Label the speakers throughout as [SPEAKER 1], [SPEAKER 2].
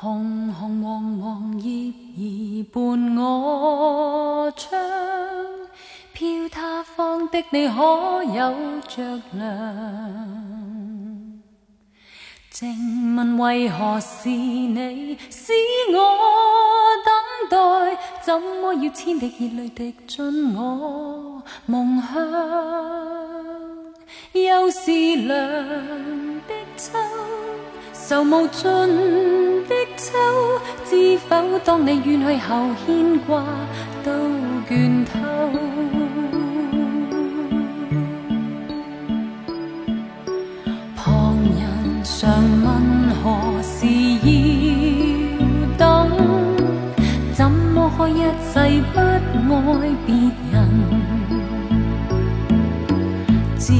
[SPEAKER 1] 红红黄黄叶儿伴我窗，飘他方的你可有着凉？静问为何是你使我等待？怎么要千滴热泪滴进我梦乡？又是凉的秋，愁无尽的知否？当你远去后，牵挂都倦透。旁人常问何时要等，怎么可一世不爱别人？自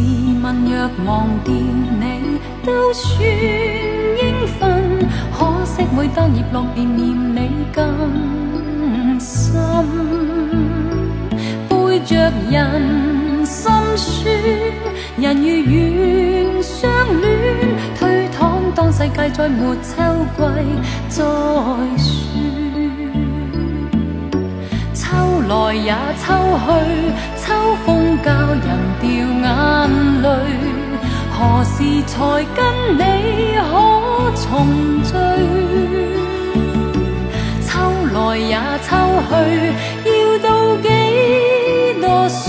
[SPEAKER 1] 问若忘掉你，都算。当叶落，便念你更深。背着人心酸，人如愿相恋。推搪当世界再没秋季，再说。来也秋去，秋风教人掉眼泪。何时才跟你可重聚？秋去，要到几多岁，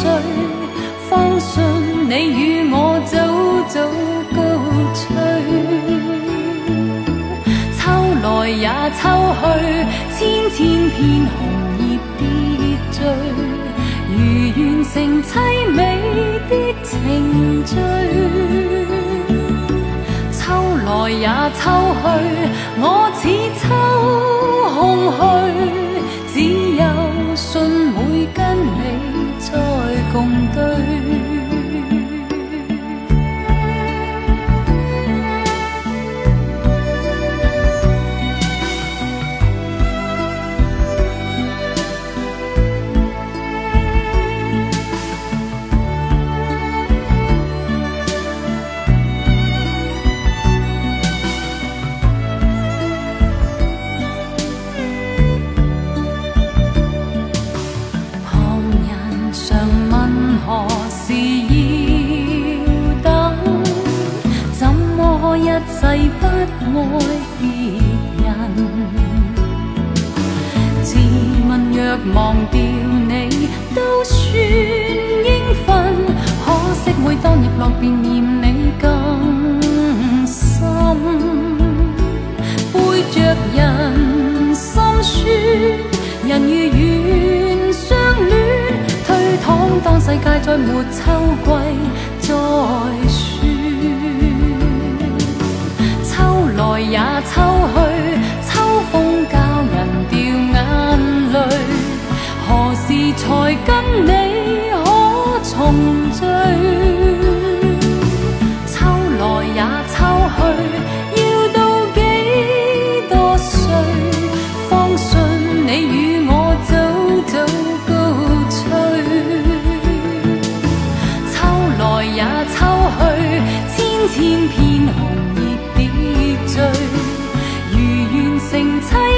[SPEAKER 1] 方信你与我早早高吹？秋来也秋去，千千片红叶跌坠。如完成凄美的程序，秋来也秋去，何时要等？怎么一世不爱别人？自问若忘掉你，都算应份。可惜每当日落便。世界再没秋季，再说。秋来也秋去，片红叶别醉，如愿成妻。